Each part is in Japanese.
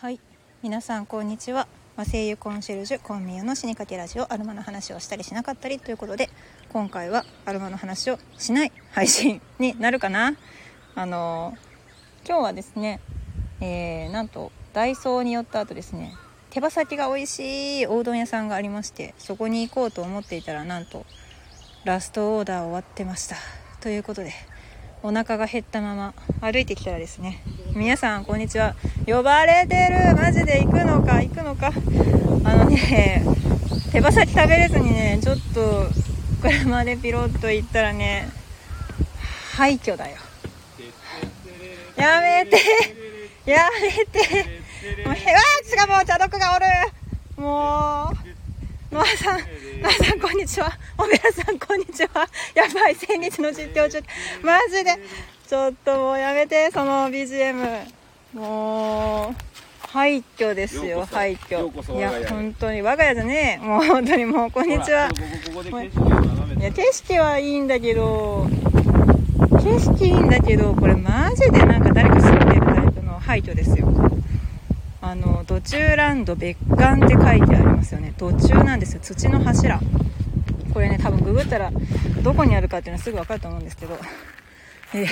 はい。皆さんこんにちは。和声優コンシェルジュコンミユの死にかけラジオアルマの話をしたりしなかったりということで今回はアルマの話をしない配信になるかな。あの今日はですね、えー、なんとダイソーに寄った後ですね手羽先が美味しいおうどん屋さんがありましてそこに行こうと思っていたらなんとラストオーダー終わってました。ということでお腹が減ったまま歩いてきたらですね皆さんこんにちは。呼ばれてる。マジで行くのか行くのか。あのね手羽先食べれずにねちょっと車でピロッと行ったらね廃墟だよ。やめて。やめて。もうへわーがもう茶毒がおる。もうノアさんノアさんこんにちは。おべらさんこんにちは。やばい先日の実況中。マジで。ちょっともうやめてその BGM もう廃墟ですよ廃墟。いや本当に我が家じゃねえ。もう本当にもうこんにちは。いや景色はいいんだけど景色いいんだけどこれマジでなんか誰か住んでるタイプの廃墟ですよあの土中ランド別館って書いてありますよね。土中なんですよ。土の柱。これね多分ググったらどこにあるかっていうのはすぐ分かると思うんですけど。えー、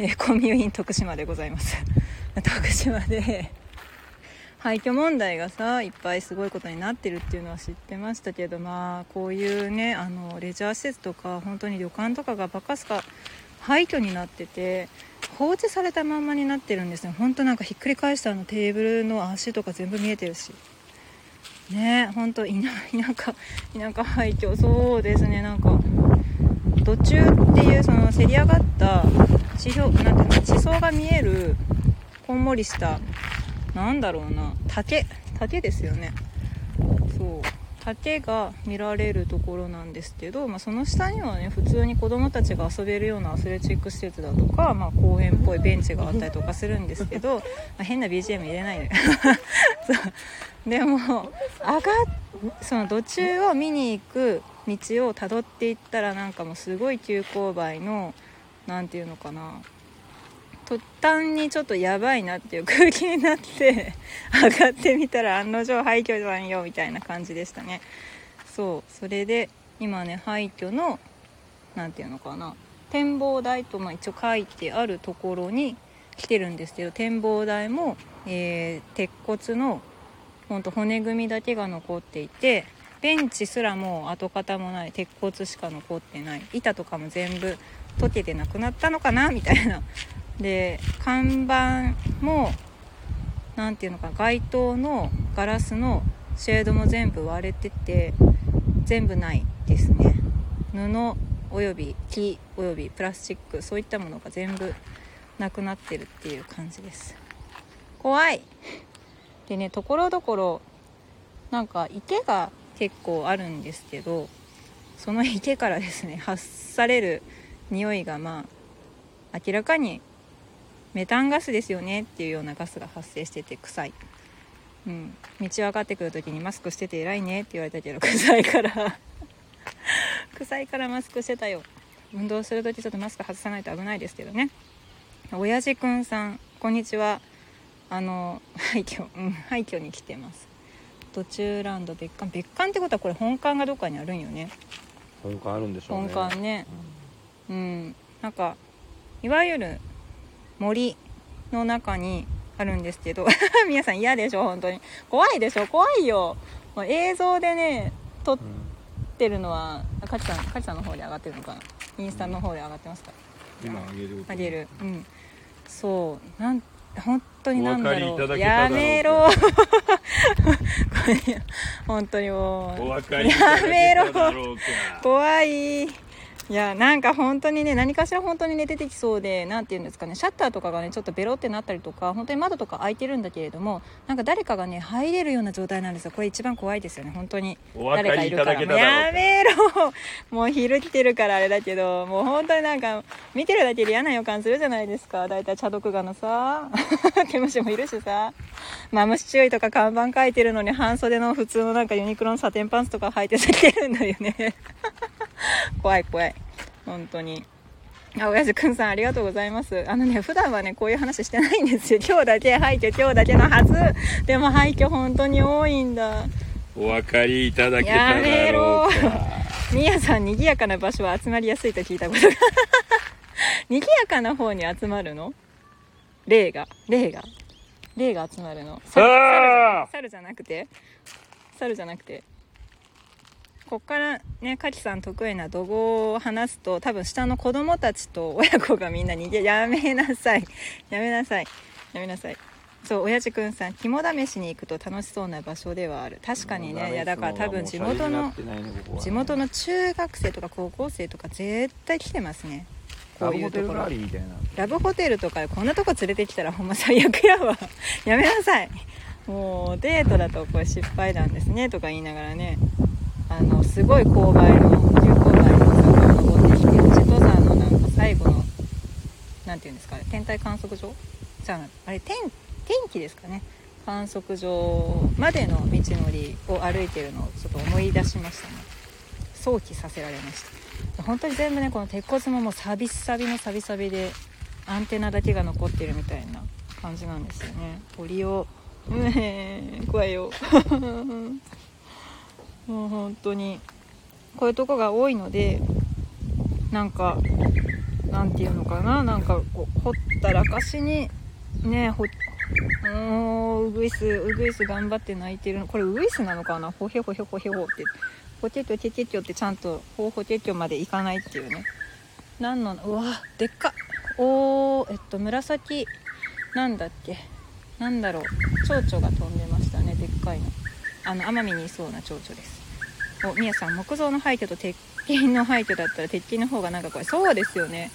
えー、コミュイン徳島でございます。徳島で。廃墟問題がさいっぱいすごいことになってるっていうのは知ってましたけどまあこういうねあのレジャー施設とか本当に旅館とかがバカすか廃墟になってて放置されたまんまになってるんですね。ほんとなんかひっくり返したあのテーブルの足とか全部見えてるし。ねほんと田舎田舎廃墟そうですね。なんか土中っていうそのせり上がった地表なんていうの地層が見えるこんもりしたなんだろうな竹竹ですよね。そう。竹が見られるところなんですけど、まあ、その下にはね普通に子供たちが遊べるようなアスレチック施設だとか、まあ、公園っぽいベンチがあったりとかするんですけど、まあ、変な BGM 入れないで そう。でも上がその土中を見に行く道をたどっていったらなんかもうすごい急勾配の何て言うのかな途端にちょっとやばいなっていう空気になって 上がってみたら案の定廃墟じゃんよみたいな感じでしたね。そう。それで今ね廃墟の何て言うのかな。展望台と、まあ、一応書いてあるところに来てるんですけど展望台も、えー、鉄骨のほんと骨組みだけが残っていてベンチすらもう跡形もない鉄骨しか残ってない。板とかも全部溶けてなくなったのかなみたいなで看板も何ていうのか街灯のガラスのシェードも全部割れてて全部ないですね。布および木およびプラスチックそういったものが全部なくなってるっていう感じです。怖い。でねところどころなんか池が結構あるんですけどその池からですね発される匂いがまあ明らかにメタンガスですよねっていうようなガスが発生してて臭い、うん、道分かってくる時にマスクしてて偉いねって言われたけど臭いから。臭いからマスクしてたよ。運動する時ちょっとマスク外さないと危ないですけどね。親父くんさんこんにちは。あの廃墟うん廃墟に来てます。途中ランド別館。別館ってことはこれ本館がどっかにあるんよね。本館あるんでしょうね。本館ね、うん、うん、なんかいわゆる森の中にあるんですけど 皆さん嫌でしょ本当に。怖いでしょ怖いよ。もう映像でね撮ってるのはかちさんかちさんの方で上がってるのかな。インスタの方で上がってますか。今上げる上げる。うん。そう。なん本当になんだろう。やめろ。本当にもう。やめろ。怖いいやなんか本当にね何かしら本当にね出てきそうで何て言うんですかねシャッターとかがねちょっとベロってなったりとか本当に窓とか開いてるんだけれどもなんか誰かがね入れるような状態なんですよ。これ一番怖いですよね本当に。誰かいるから。やめろ。もう昼来てるからあれだけどもう本当になんか見てるだけで嫌な予感するじゃないですか。大体茶毒ガのさ。毛虫もいるしさ。マムシ注意とか看板書いてるのに半袖の普通のなんかユニクロのサテンパンツとか履いてされてるんだよね 怖い怖い本当にあ、親父くんさんありがとうございます。あのね、普段はね、こういう話してないんですよ。今日だけ廃墟、今日だけのはず。でも廃墟本当に多いんだ。お分かりいただけたやめだろろうかみやさん、賑やかな場所は集まりやすいと聞いたことが。賑やかな方に集まるの？霊が。霊が。霊が集まるの。猿じゃなくて？猿じゃなくて？こっからね、かきさん得意な怒号を話すと、多分下の子供たちと 親子がみんな逃げ、やめなさい。やめなさい。やめなさい。そう、親父くんさん、肝試しに行くと楽しそうな場所ではある。確かにね、いやだから多分地元の、地元の中学生とか高校生とか絶対来てますねこういうところラリーみたいなラブホテルとかこんなとこ連れてきたらほんま最悪やわ やめなさいもうデートだとこれ失敗談ですねとか言いながらねあのすごい勾配の急勾配の坂を登ってきて千登山のなんか最後のなんていうんですか天体観測所じゃああれ天天気ですかね。観測所までの道のりを歩いてるのをちょっと思い出しました。ね想起させられました。本当に全部ねこの鉄骨ももうサビサビのサビサビでアンテナだけが残ってるみたいな感じなんですよね。堀をうえー怖いよもう本当にこういうとこが多いのでなんかなんていうのかななんかこうほったらかしにねほもうウグイスウグイス頑張って泣いてるのこれウグイスなのかなほへほへほへほってほてっきょてけっきょってちゃんとほほてっきょまでいかないっていうね。何のうわでっかおーえっと紫なんだっけなんだろう蝶々が飛んでましたねでっかいの。あの奄美にいそうな蝶々です。おみやさん木造の廃墟と鉄筋の廃墟だったら鉄筋の方がなんか怖い。そうですよね。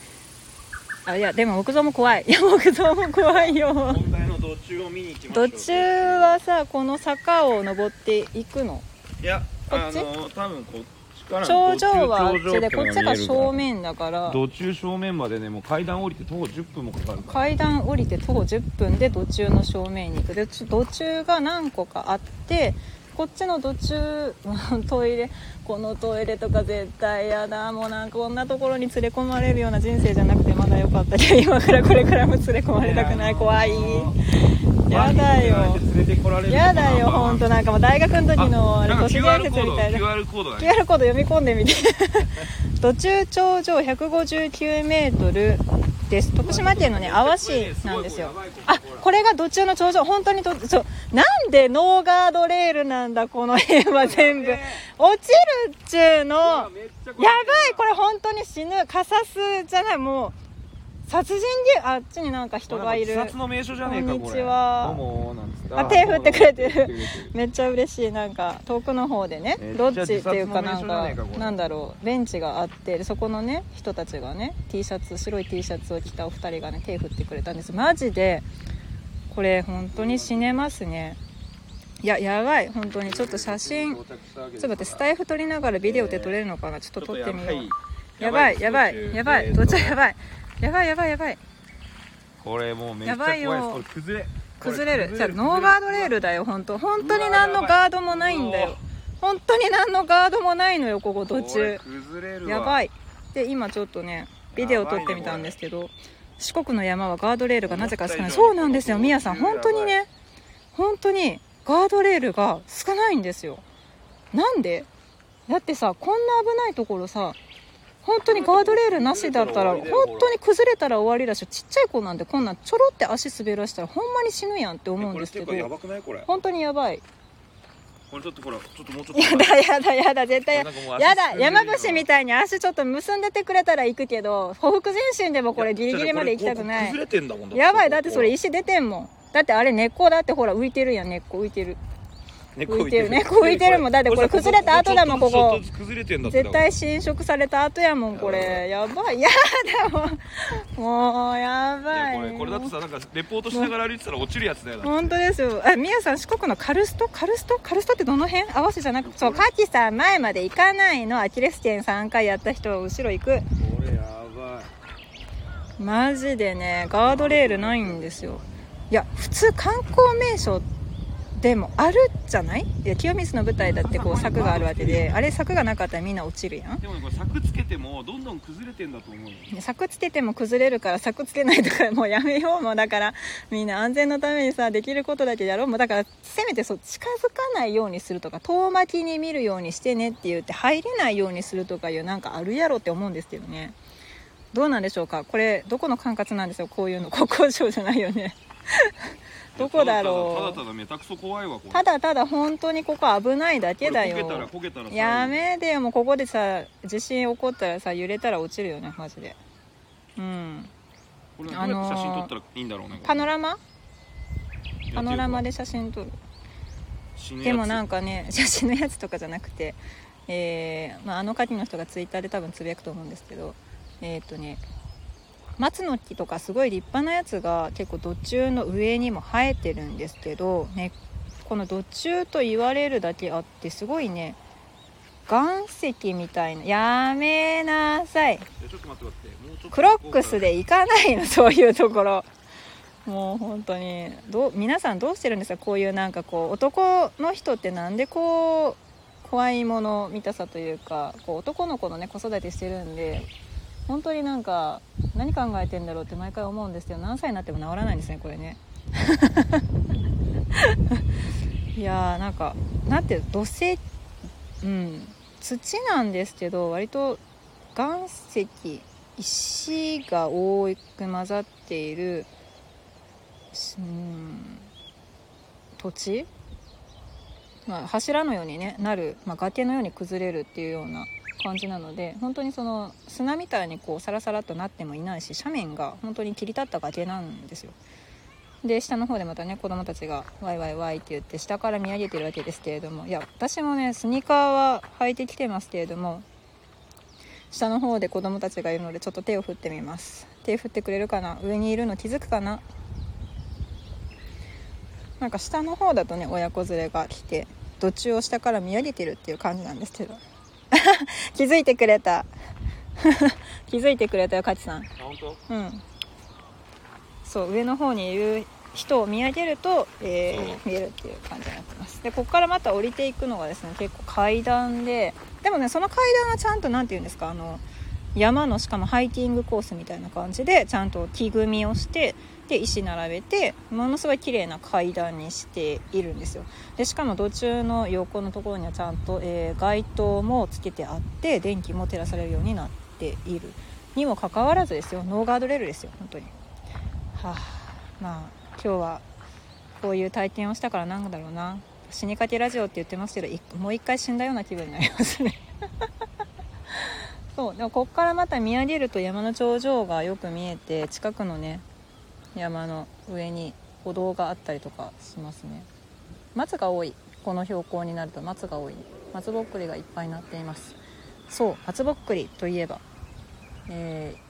あいやでも木造も怖い。いや木造も怖いよ。問題の途中を見に行きましょう。途中はさこの坂を登っていくの。いやこっち？あの多分こっちから頂上はあっちでこっちが正面面だから。途中正面までねもう階段降りて徒歩10分もかかる階段降りて徒歩10分で土中の正面に行く。でち土中が何個かあってこっちの土中トイレこのトイレとか絶対やだもうなんかこんなところに連れ込まれるような人生じゃなくてまだよかったけど今からこれからも連れ込まれたくない。怖い。やだよ。連れてこられるやだよ。本当なんかもう大学の時のあれ都市伝説みたいな。QR コード QR コード読み込んでみて土中頂上159メートルです。徳島県のね阿波市なんですよ。あこれが土中の頂上。本当にとそう。なんでノーガードレールなんだこの辺は全部。落ちるっちゅうの。やばい。これ本当に死ぬ。カサスじゃない。もう殺人芸あっちになんか人がいる。自殺の名所じゃねえかこんにちは。あ手振ってくれてる。手振ってくれてる。めっちゃ嬉しい。なんか遠くの方でねロッジっていうかなんかなんだろうベンチがあってでそこのね人たちがね T シャツ白い T シャツを着たお二人がね手振ってくれたんです。マジでこれ本当に死ねますね。いややばい。本当にちょっと写真ちょっと待ってスタイフ撮りながらビデオで撮れるのかな？ちょっと撮ってみよう。やばい。やばいやばいどっちやばいやばいやばいやばい。これもうめっちゃ怖い。ですこれ崩れ。崩れる。じゃノーガードレールだよ本当。本当に何のガードもないんだよ。本当に何のガードもないのよここ途中。崩れるわ。やばい。で今ちょっとねビデオ撮ってみたんですけど四国の山はガードレールがなぜか少ない。そうなんですよみやさん。本当にね。本当にガードレールが少ないんですよ。なんで？だってさこんな危ないところさ本当にガードレールなしだったら本当に崩れたら終わりだしちっちゃい子なんてこんなんちょろって足滑らしたらほんまに死ぬやんって思うんですけど本当にやばい。これちょっとほらちょっともうちょっと。やだやだやだ絶対。やだ山伏みたいに足ちょっと結んでてくれたら行くけどほふく前進でもこれギリギリまで行きたくない。やばいだってそれ石出てんもん。だってあれ根っこだってほら浮いてるやん根っこ浮いてる。こ浮いてる根っこ浮いてるもん。だってこれ崩れた後だもんここ絶対侵食された後やもんこれやばいやだもうもうやいばいやこれこれだってさなんかレポートしながら歩いてたら落ちるやつだよな本当ですよあみやさん四国のカルストカルストカルストってどの辺合わせじゃなくそうカキさん前まで行かないのアキレス腱3回やった人は後ろ行くこれやばいマジでねガードレールないんですよいや普通観光名所でもあるじゃない？いや清水の舞台だってこう柵があるわけであれ柵がなかったらみんな落ちるやん。でもねこれ柵つけてもどんどん崩れてんだと思うよ。柵つけても崩れるから柵つけないとかもうやめようもうだからみんな安全のためにさできることだけやろうも。うだからせめてそう近づかないようにするとか遠巻きに見るようにしてねって言って入れないようにするとかいうなんかあるやろって思うんですけどね。どうなんでしょうか？これどこの管轄なんですよこういうの国交省じゃないよねどこだろう。ただただめたくそ怖いわこれ。ただただ本当にここ危ないだけだこれ焦げたらよ焦げたらさやめてよもうここでさ地震起こったらさ揺れたら落ちるよねマジで。うん。これどうやって写真撮ったらいいんだろうねパノラマ？マパノラマで写真撮る。でもなんかね 写真のやつとかじゃなくて、えーまあ、あの牡蠣の人がツイッターで多分つぶやくと思うんですけどえっ、とね松の木とかすごい立派なやつが結構土中の上にも生えてるんですけど、ね、この土中と言われるだけあってすごいね岩石みたいなやめなさい。クロックスで行かないのそういうところ。もう本当にどう皆さんどうしてるんですか？こういうなんかこう男の人ってなんでこう怖いもの見たさというかこう男の子のね子育てしてるんで本当になんか何考えてんだろうって毎回思うんですけど何歳になっても治らないんですねこれね。いやーなんかなんていう土星うん土なんですけど割と岩石石が多く混ざっているうん土地、まあ、柱のように、ね、なる、まあ、崖のように崩れるっていうような感じなので本当にその砂みたいにこうサラサラとなってもいないし斜面が本当に切り立った崖なんですよ。で下の方でまたね子供たちがワイワイワイって言って下から見上げてるわけですけれどもいや私もねスニーカーは履いてきてますけれども下の方で子供たちがいるのでちょっと手を振ってみます。手振ってくれるかな？上にいるの気づくかな？なんか下の方だとね親子連れが来て土中を下から見上げてるっていう感じなんですけど。気づいてくれた。気づいてくれたよカチさん。あ本当？うん。そう上の方にいる人を見上げると、えー見えるっていう感じになってます。でここからまた降りていくのがですね結構階段ででもねその階段はちゃんと何て言うんですかあの山のしかもハイキングコースみたいな感じでちゃんと木組みをしてで石並べてものすごい綺麗な階段にしているんですよ。でしかも土中の横のところにはちゃんと、えー街灯もつけてあって電気も照らされるようになっている。にもかかわらずですよ。ノーガードレールですよ本当に。はあまあ今日はこういう体験をしたからなんだろうな。死にかけラジオって言ってますけどもう一回死んだような気分になりますね。そうでもここからまた見上げると山の頂上がよく見えて近くのね山の上に歩道があったりとかしますね。松が多い。この標高になると松が多い。松ぼっくりがいっぱいなっています。そう。松ぼっくりといえば、えー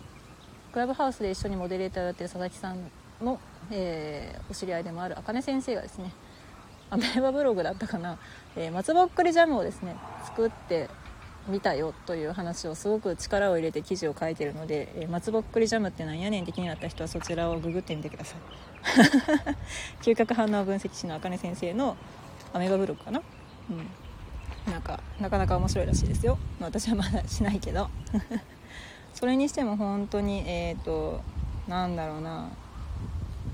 クラブハウスで一緒にモデレーターをやってる佐々木さんの、えーお知り合いでもある茜先生がですねアメーバブログだったかな、えー松ぼっくりジャムをですね作ってみたよという話をすごく力を入れて記事を書いてるので、えー松ぼっくりジャムってなんやねんって気になった人はそちらをググってみてください。嗅覚反応分析士の茜先生のアメーバブログかな？うん。なんかなかなか面白いらしいですよ、まあ私はまだしないけど。それにしても本当にえっ、となんだろうな。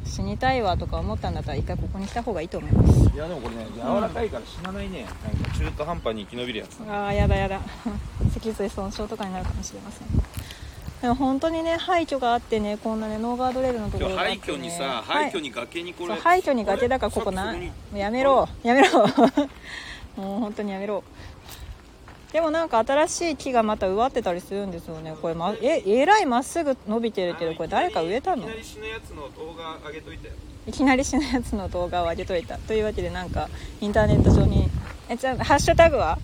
死にたいわとか思ったんだったら一回ここに来た方がいいと思います。いやでもこれね柔らかいから死なないね、なんか中途半端に生き延びるやつ。ああやだやだ。脊髄損傷とかになるかもしれません。でも本当にね廃墟があってねこんなねノーガードレールのところがね、廃墟にさはい廃墟に崖にこれ、廃墟に崖だからここな。やめろ。やめろ。もう本当にやめろでもなんか新しい木がまた植わってたりするんですよね。これ、ま、ええらいまっすぐ伸びてるけどこれ誰か植えたの？いきなり死ぬやつの動画上げといていきなり死ぬやつの動画を上げといた。というわけでなんかインターネット上にえじゃあハッシュタグは？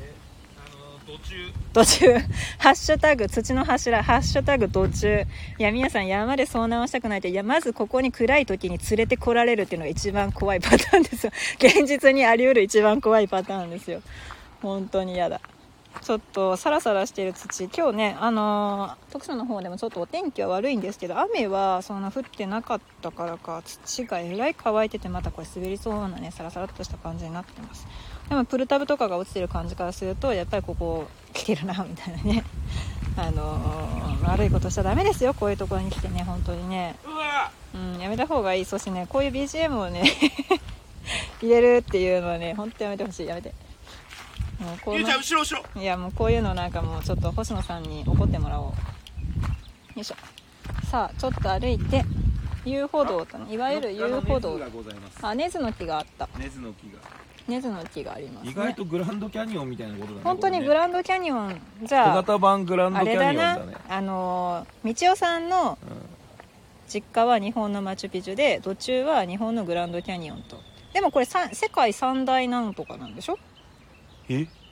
えあの途中。途中。ハッシュタグ土の柱。ハッシュタグ途中。いや皆さん山で遭難をしたくないと。いやまずここに暗い時に連れてこられるっていうのが一番怖いパターンですよ。現実にあり得る一番怖いパターンですよ本当に嫌だ。ちょっとサラサラしてる土。今日ねあのー徳島の方でもちょっとお天気は悪いんですけど雨はそんな降ってなかったからか土がえらい乾いててまたこれ滑りそうなねサラサラっとした感じになってます。でもプルタブとかが落ちてる感じからするとやっぱりここ来てるなみたいなね。あのー悪いことしちゃダメですよこういうところに来てね本当にね。うん、やめた方がいい。そしてねこういう BGM をね 入れるっていうのはね本当やめてほしい。やめて。もうこゆうちゃん後ろ後ろ。のいやもうこういうのなんかもうちょっと星野さんに怒ってもらおう。よいしょ。さあちょっと歩いて遊歩道とねい。わゆる遊歩道。あ根津の木があった。根津の木が。根津の木がありますね。意外とグランドキャニオンみたいなことだね本当にグンランドキャニオンじ小ゃあ型版グランドあキャニオれだなンだねあのー道夫さんの実家は日本のマチュピチュで途中は日本のグランドキャニオンと。でもこれさ世界三大なんとかなんでしょ？え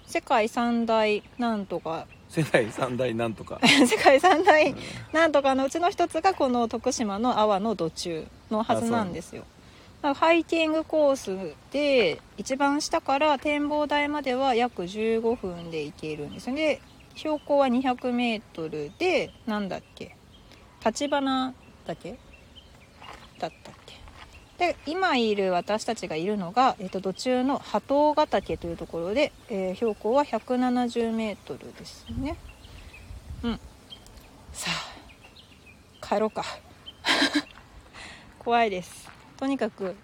世界三大なんとか。世代三大なんとか。世界三大なんとかのうちの一つがこの徳島の阿波の土中のはずなんですよ。ハイキングコースで一番下から展望台までは約15分で行けるんですよ。で標高は 200m でなんだっけ？立花だけ？だったっけ？で今いる私たちがいるのが、えっと土中の波頭ヶ岳というところで、えー標高は 170m ですね。うん。さあ帰ろうか。怖いです。とにかく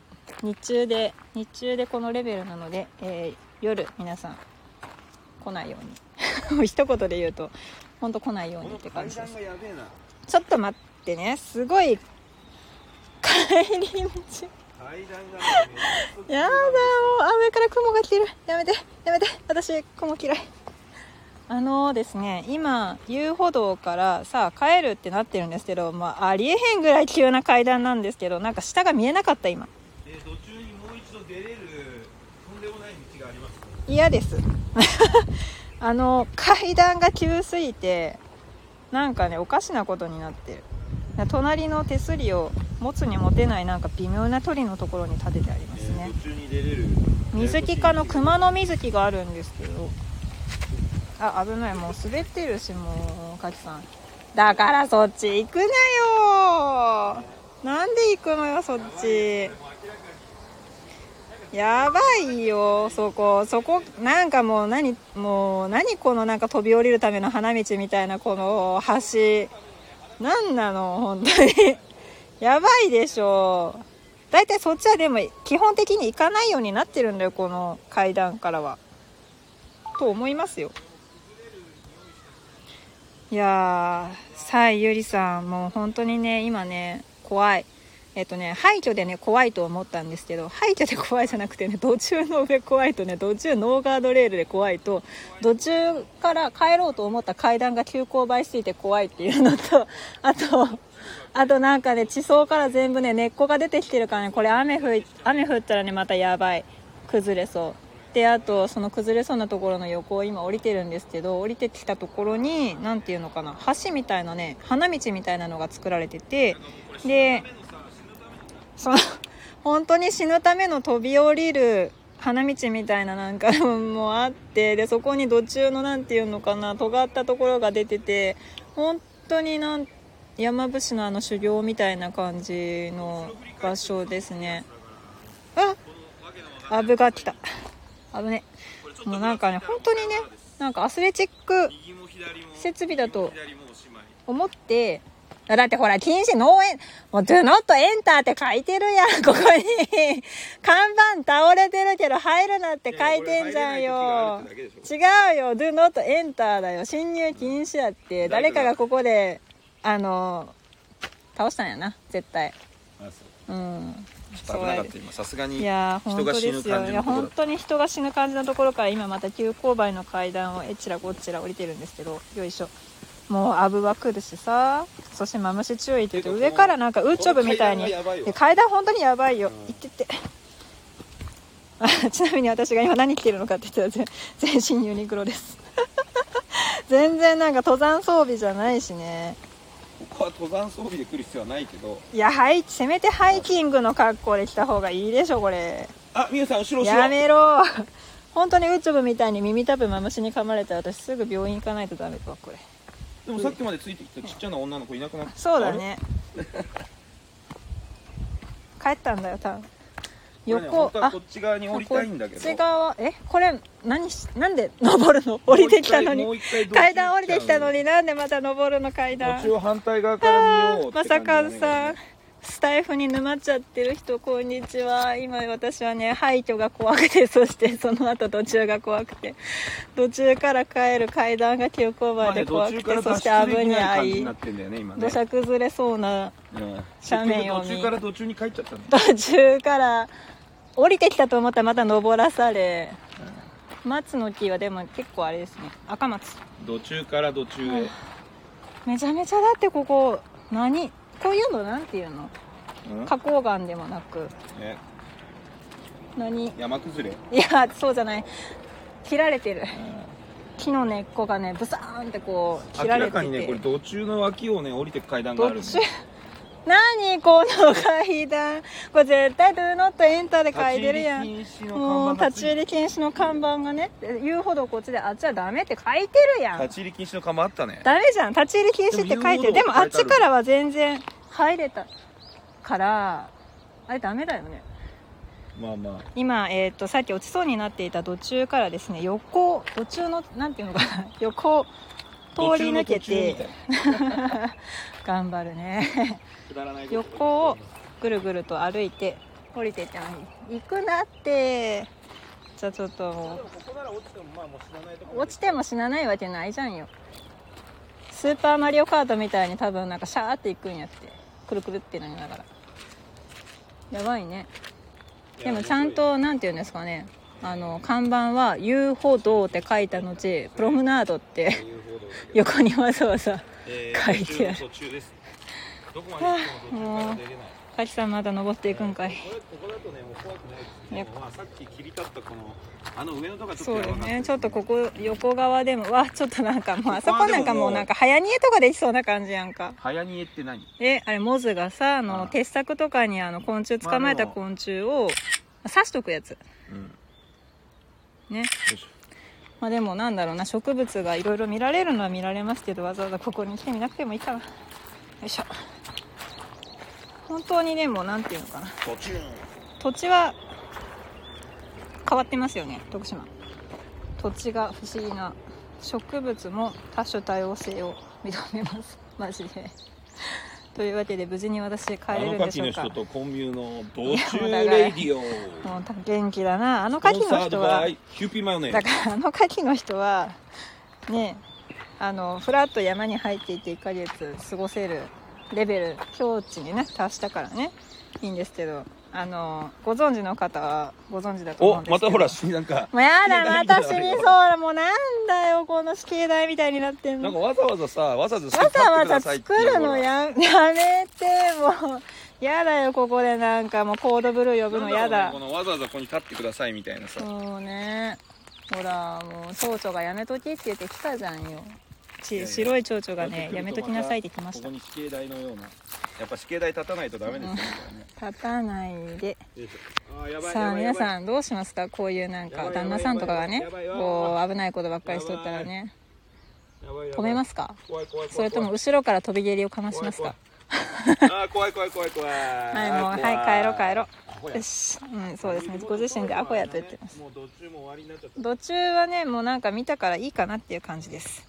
日中で日中でこのレベルなので、えー夜皆さん来ないように。一言で言うと本当来ないようにって感じです。ちょっと待ってね。すごい帰り道。階段がやだもうあ上から雲が来てる。やめてやめて。私雲嫌い。あのですね今遊歩道からさ帰るってなってるんですけど、まあ、ありえへんぐらい急な階段なんですけどなんか下が見えなかった今。で途中にもう一度出れるとんでもない道があります。嫌です。あの階段が急すぎてなんかねおかしなことになってる隣の手すりを持つに持てないなんか微妙な鳥のところに立ててありますね。水木科の熊の水木があるんですけど。あ危ない。もう滑ってるしもうかきさん。だからそっち行くなよ。なんで行くのよそっち。やばいよそこ。そこなんかもう何もう何このなんか飛び降りるための花道みたいなこの橋何なの本当に。やばいでしょ。大体そっちはでも基本的に行かないようになってるんだよこの階段からは。と思いますよ。いやーさえゆりさんもう本当にね今ね怖い。えっとね廃墟でね怖いと思ったんですけど廃墟で怖いじゃなくてね途中の上怖いとね途中ノーガードレールで怖いと途中から帰ろうと思った階段が急勾配しすぎて怖いっていうのと あとあとなんかね地層から全部ね根っこが出てきてるからねこれ雨降雨降ったらねまたやばい。崩れそう。であとその崩れそうなところの横を今降りてるんですけど降りてきたところに何ていうのかな橋みたいなね花道みたいなのが作られててでその本当に死ぬための飛び降りる花道みたいななんか もあってでそこに土中のなんていうのかな尖ったところが出てて本当になん山伏のあの修行みたいな感じの場所ですね。あアブが来た。危ね。もうなんかね本当にねなんかアスレチック設備だと思ってだってほら禁止農園もう Do not enter って書いてるやん。ここに看板倒れてるけど入るなって書いてんじゃんよ。違うよ。Do not enter だよ。侵入禁止やって。誰かがここであの倒したんやな。絶対。う。うん。ちょっと危なかった今。さすがにいやー本当ですよ。いや本当に人が死ぬ感じのところから今また急勾配の階段をえちらこっちら降りてるんですけどよいしょもうアブは来るしさ。そしてマムシ注意って言って上からなんかウーチョブみたいに。階段本当にやばいよ、うん。行ってって。あちなみに私が今何着てるのかって言ったら全全身ユニクロです。全然なんか登山装備じゃないしね。ここは登山装備で来る必要はないけど。いやハイせめてハイキングの格好で来た方がいいでしょこれ。あみゆさん後ろ後ろ。やめろ。本当にウッチョブみたいに耳たぶマムシに噛まれたら私すぐ病院行かないとダメ。かこれでもさっきまでついてきたちっちゃな女の子いなくなった。そうだね。帰ったんだよ多分。横。あ横こっち側に降りたいんだけど。こっち側え？これ何しなんで登るの？降りてきたのに。階段降りてきたのになんでまた登るの階段？途中反対側から見ようってまさか感じだね。さスタイフに沼っちゃってる人こんにちは。今私はね廃墟が怖くて そしてその後途中が怖くて。途中から帰る階段が急勾配で怖くて、そして危にない土砂崩れそうなうん。斜面を見結局途中から途中に帰っちゃった途中から降りてきたと思ったらまた登らされ松の木はでも結構あれですね。赤松。途中から途中へ。めちゃめちゃだってここ何？こういうのなんていうの？うん？花崗岩でもなく。ね何？山崩れ？いやそうじゃない。切られてる。木の根っこがねブサーンってこう切明られてらかにねこてれ途中の脇をね降りてく階段があるね途中？何？この階段。これ絶対「Do not enter」で書いてるやん。立ち入り禁止のもう看板が立ち入り禁止の看板がね。遊歩道こっちであっちはダメって書いてるやん。立ち入り禁止の看板あったね。ダメじゃん。立ち入り禁止って書いてる。ででももあっちからは全然入れたからあれダメだよね。まあまあ。今、えー、とさっき落ちそうになっていた途中からですね横途中のなんていうのかな。横を通り抜けて 頑張るね横をぐるぐると歩いて降りていってのに。行くなって。じゃあちょっと落ちても死なないわけないじゃんよ。スーパーマリオカートみたいに多分なんかシャーって行くんやって。くるくるってなりながら。やばいね。でもちゃんとなんていうんですかね。あの看板は遊歩道って書いた後プロムナードって。横にわざわざ書いてある。途中ですどこまで行っても途中から出れない。カキさんまだ登っていくんかい。これここだとねもう怖くないですいやねまあさっき切り立ったこのあの上のとこはちょっとそうですね。ちょっとここ横側でもわちょっとなんかもうあそこなんかもうなんか早煮えとかできそうな感じやんか。早煮えって何？えあれモズがさあのあ鉄柵とかにあの昆虫捕まえた昆虫を刺しとくやつ。うん。ね。まあでもなんだろうな植物がいろいろ見られるのは見られますけどわざわざここに来てみなくてもいいかな。よいしょ本当にでもなんていうのかな。土地は変わってますよね徳島。土地が不思議な植物も多種多様性を認めます。マジで。というわけで無事に私帰あれるんでしょうか。人とコンビューの道い中レイディオ。もう元気だな。あの牡蠣の人は。キューピーマヨネだからあの牡蠣の人はねあのフラッと山に入っていて1ヶ月過ごせるレベル境地にね達したからね。いいんですけどあのご存知の方はご存知だと思うんですけど。おまたほらなんかもうやだまた死にそううだもうなんだよこの死刑台みたいになってんの。なんかわざわざさわざわざわざわざ作るのややめてもうやだよここでなんかもうコードブルー呼ぶのやだ。ねこのわざわざここに立ってくださいみたいなさ。そうね。ほらもう蝶々がやめときって言ってきたじゃんよち白い蝶々がねやめときなさいって来ました。ここに死刑台のようなやっぱ死刑台立たないとダメですよね。立たないで。さあ皆さんどうしますか？こういうなんか旦那さんとかがねこう危ないことばっかりしとったらね。止めますか？それとも後ろから飛び蹴りをかましますか？あー怖い怖い怖い怖い。はいもうはい帰ろう帰ろう。よし。うんそうですね。ご自身でアホやと言ってます。もう途中も終わりになっちゃった。途中はねもうなんか見たからいいかなっていう感じです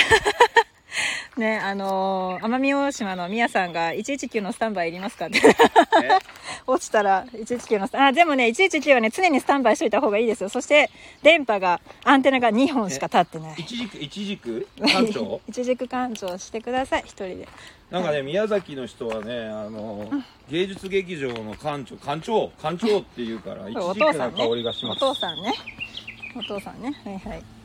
ねあのー奄美大島のみやさんが119のスタンバイいりますかって。落ちたら119のスタあでもね119はね常にスタンバイしといた方がいいですよ。そして電波がアンテナが2本しか立ってない。一軸一軸？館長 一軸干潮してください。一人で。なんかね宮崎の人はねあの芸術劇場の館長館長館長っていうから一お軸父さねなん香りがしおます父さんね。お父さんね。はいはい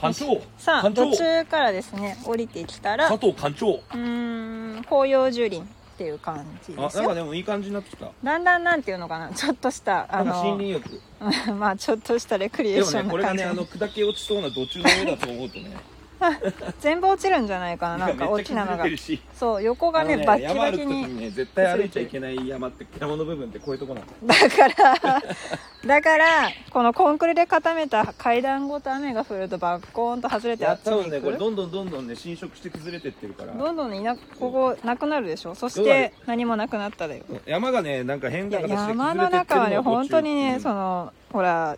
館長さあ途中からですね降りてきたら佐藤館長うーん紅葉樹林っていう感じあですよ。なんかでもいい感じになってきた。だんだんなんていうのかなちょっとしたあなんか森の林浴まあちょっとしたレクリエーションでもねこれがな感じのねあの砕け落ちそうな土中の上だと思うとね 全部落ちるんじゃないかななんか大きなのが。そう横がねバッキバキに。ね絶対歩いちゃいけない山って山の部分ってこういうとこなのだから だからこのコンクリで固めた階段ごと雨が降るとバッコーンと外れてあっちに行くねこれどんどんどんどんね侵食して崩れてってるから。どんどんいなここなくなるでしょ？そして何もなくなっただよ。山がねなんか変化して山の中はね本当にね、うん、そのほら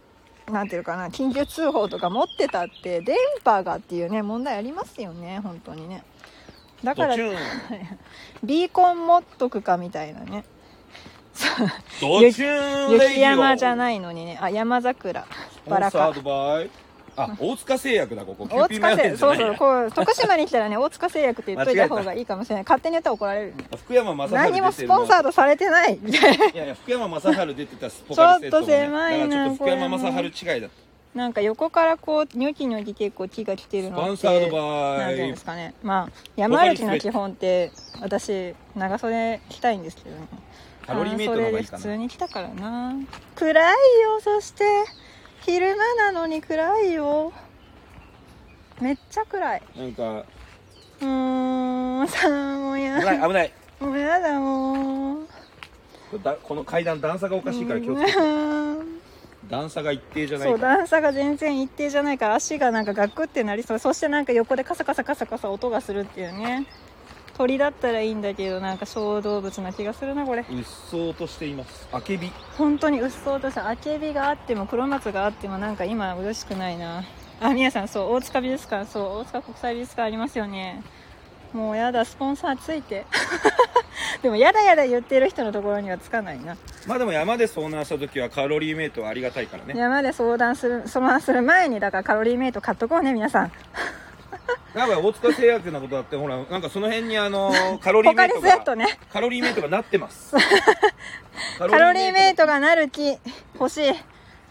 なんていうかな緊急通報とか持ってたって電波がっていうね問題ありますよね本当にね。だから ビーコン持っとくかみたいなね。雪山じゃないのにね。あ山桜。バラかあ、大塚製薬だ、ここ。大塚製薬。そうそう、こう、徳島に来たらね、大塚製薬って言っといた方がいいかもしれない。勝手に言ったら怒られる、福山雅治何もスポンサードされてない。いやいや、福山雅治出てたスポカリセット、ね、ちょっと狭いな、福山雅治違いだった。なんか横からこうニョキニョキ結構木が来てるのってなんていうんですかね。まあ山歩きの基本って私長袖着たいんですけどね。カロリーメイトの方がいいかな。普通に来たからな。暗いよそして昼間なのに暗いよ。めっちゃ暗い。なんか。うーんさあもうや危ない危ない。もうやだもう。だこの階段段差がおかしいから気をつけて。段差が一定じゃないそう段差が全然一定じゃないから足がなんかガクってなりそう。そしてなんか横でカサカサカサカサ音がするっていうね鳥だったらいいんだけどなんか小動物な気がするなこれうっそうとしていますあけび本当にうっそうとしてあけびがあっても黒松があってもなんか今嬉しくないなあ、皆さん、そう、大塚美術館、そう、大塚国際美術館ありますよね。もうやだ、スポンサーついて。でも、やだやだ言ってる人のところにはつかないな。まあでも山で遭難した時はカロリーメイトはありがたいからね。山で相談する、遭難する前に、だからカロリーメイト買っとこうね、皆さん。なんか大塚製薬なことだって、ほら、なんかその辺にあの、カロリーメイトが、ね、カロリーメイトがなってます。カロリーメイトがなる気、欲しい。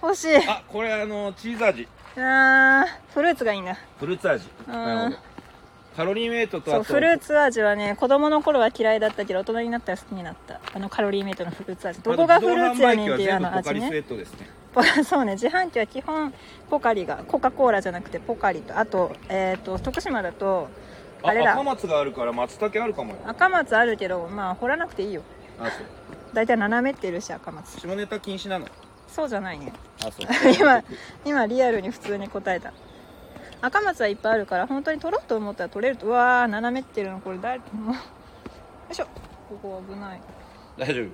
欲しい。あ、これあの、チーズ味。あフルーツがいいなフルーツ味なるほどカロリーメイトとそうフルーツ味はね子供の頃は嫌いだったけど大人になったら好きになった。あのカロリーメイトのフルーツ味。どこがフルーツやねんっていうあの味ね。そうね自販機は基本ポカリがコカ・コーラじゃなくてポカリとあと,、えーと、徳島だとあれだ。赤松があるから松茸あるかもよ。赤松あるけどまあ掘らなくていいよ。あそう。大体斜めってるし赤松。下ネタ禁止なの。そうじゃないね。あそう。今今リアルに普通に答えた赤松はいっぱいあるから本当に取ろうと思ったら取れると。うわー斜めってるのこれ誰もよいしょ。ここ危ない。大丈夫。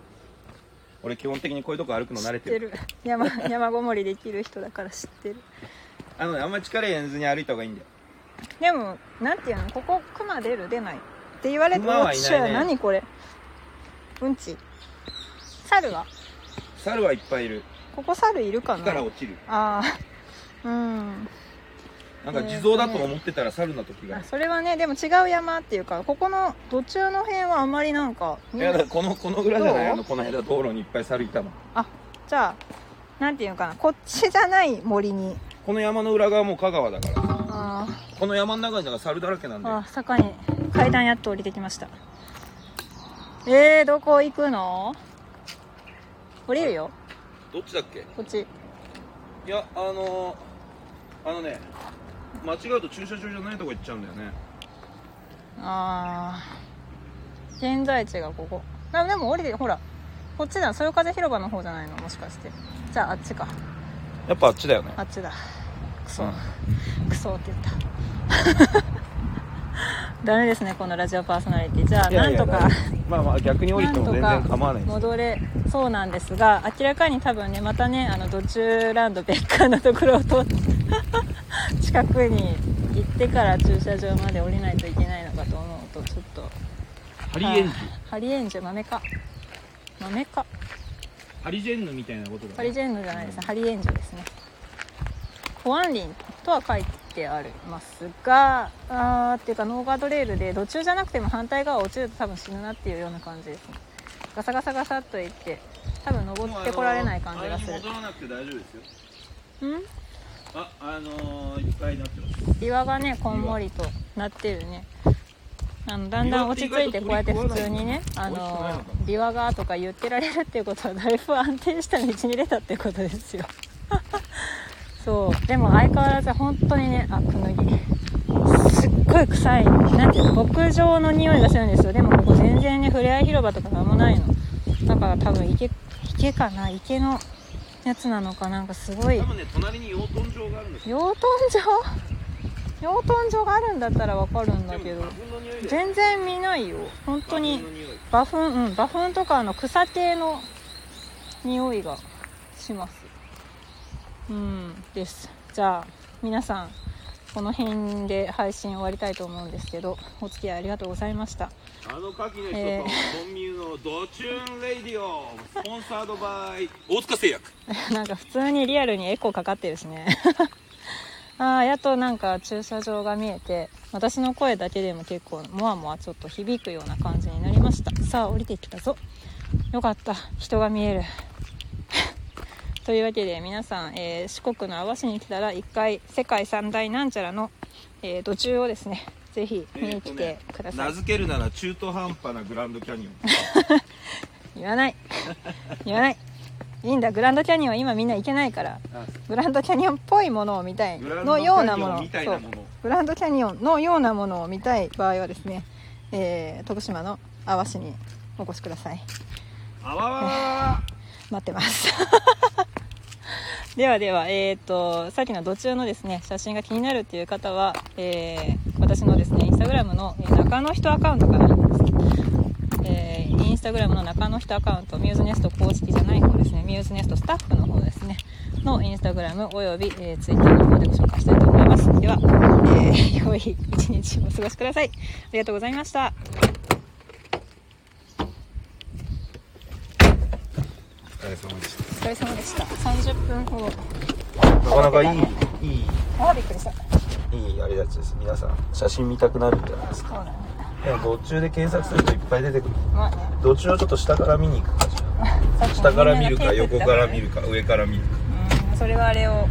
俺基本的にこういうとこ歩くの慣れてる。山山ごもりできる人だから知ってる。あの、ね、あんまり力入れずに歩いた方がいいんだよ。でもなんていうの？ここクマ出る出ないって言われてもいない、ね、何これ？うんち。猿は？猿はいっぱいいる。ここ猿いるかな？から落ちる。ああうんなんか地蔵だと思ってたら猿の時が、えー、それはねでも違う山っていうかここの途中の辺はあんまりなんかいやこのこの裏じゃない？あのこの間道路にいっぱい猿いたの。あじゃあなんていうのかな。こっちじゃない森に。この山の裏側も香川だから。あこの山の中にだから猿だらけなんであ坂に階段やっと降りてきました。えー、どこ行くの？降りるよ。どっちだっけ？こっち。いやあのー、あのね間違うと駐車場じゃないとこ行っちゃうんだよね。ああ現在地がここ。あでも降りてほらこっちだそよ風広場の方じゃないの？もしかして。じゃああっちか。やっぱあっちだよね。あっちだ。クソ、うん、クソって言った ダメですねこのラジオパーソナリティ。じゃあなんとか。まあまあ逆に降りても全然構わない戻れそうなんですが明らかに多分ねまたねあの途中ランド別館のところを通って 近くに行ってから駐車場まで降りないといけないのかと思うとちょっと。ハリエンジ。ハリエンジ豆か。豆か。ハリジェンヌみたいなことだ、ね、ハリジェンヌじゃないです、うん、ハリエンジですね。保安林とは書いてありますがあーっていうかノーガードレールで途中じゃなくても反対側落ちると多分死ぬなっていうような感じですね。ガサガサガサっといって多分登ってこられない感じがする。戻らなくて大丈夫ですよ。ん？ああのー、いっぱいなってます。岩がねこんもりとなってるね。あのだんだん落ち着いてこうやって普通にねあの琵琶がとか言ってられるっていうことはだいぶ安定した道に出たってことですよそう。でも相変わらず本当にねあくぬぎすっごい臭い。なんていうの？牧場の匂いがするんですよ。でもここ全然ねふれあい広場とかなんもないの。だから多分池池かな？池のやつなのかな？んかすごい。多分ね隣に養豚場があるんですよ。養豚場？養豚場があるんだったらわかるんだけど。全然見ないよ。本当に馬糞？うん馬糞とかあの草系の匂いがしますうん。です。じゃあ皆さんこの辺で配信終わりたいと思うんですけどお付き合いありがとうございました。あの牡蠣の人えとコンミューのドチューンレイディオスポンサードバイ大塚製薬。なんか普通にリアルにエコーかかってるしね。ああやっとなんか駐車場が見えて私の声だけでも結構もわもわちょっと響くような感じになりました。さあ降りてきたぞ。よかった。人が見えるというわけで皆さん、えー四国の網走に来たら一回世界三大なんちゃらの、えー土中をですねぜひ見に来てください、名付けるなら中途半端なグランドキャニオン。言わない。言わない。いいんだ。グランドキャニオンは今みんな行けないからグランドキャニオンっぽいものを見たいのようなもの。そう。グランドキャニオンのようなものを見たい場合はですね、えー徳島の阿波市にお越しください。あわわわ。待ってます ではでは、えー、とさっきの土中のですね写真が気になるっていう方は、えー私のですねインスタグラムの、え中の人アカウントからえーインスタグラムの中の人アカウントミューズネスト公式じゃない方ですね。ミューズネストスタッフの方ですね。のインスタグラムおよび、えー、ツイッターの方でご紹介したいと思います。では、えー良い一日をお過ごしください。ありがとうございました。お疲れ様でしお疲れ様でした。30分ほど。たなかなかいいいいあびっくりした。いいあれやつです。皆さん写真見たくなるんじゃないですか。そうだね。でも途中で検索するといっぱい出てくる。まあね。どっちをちょっと下から見に行くかじゃあ 下から見るか横から見るか上から見るか。うんそれはあれを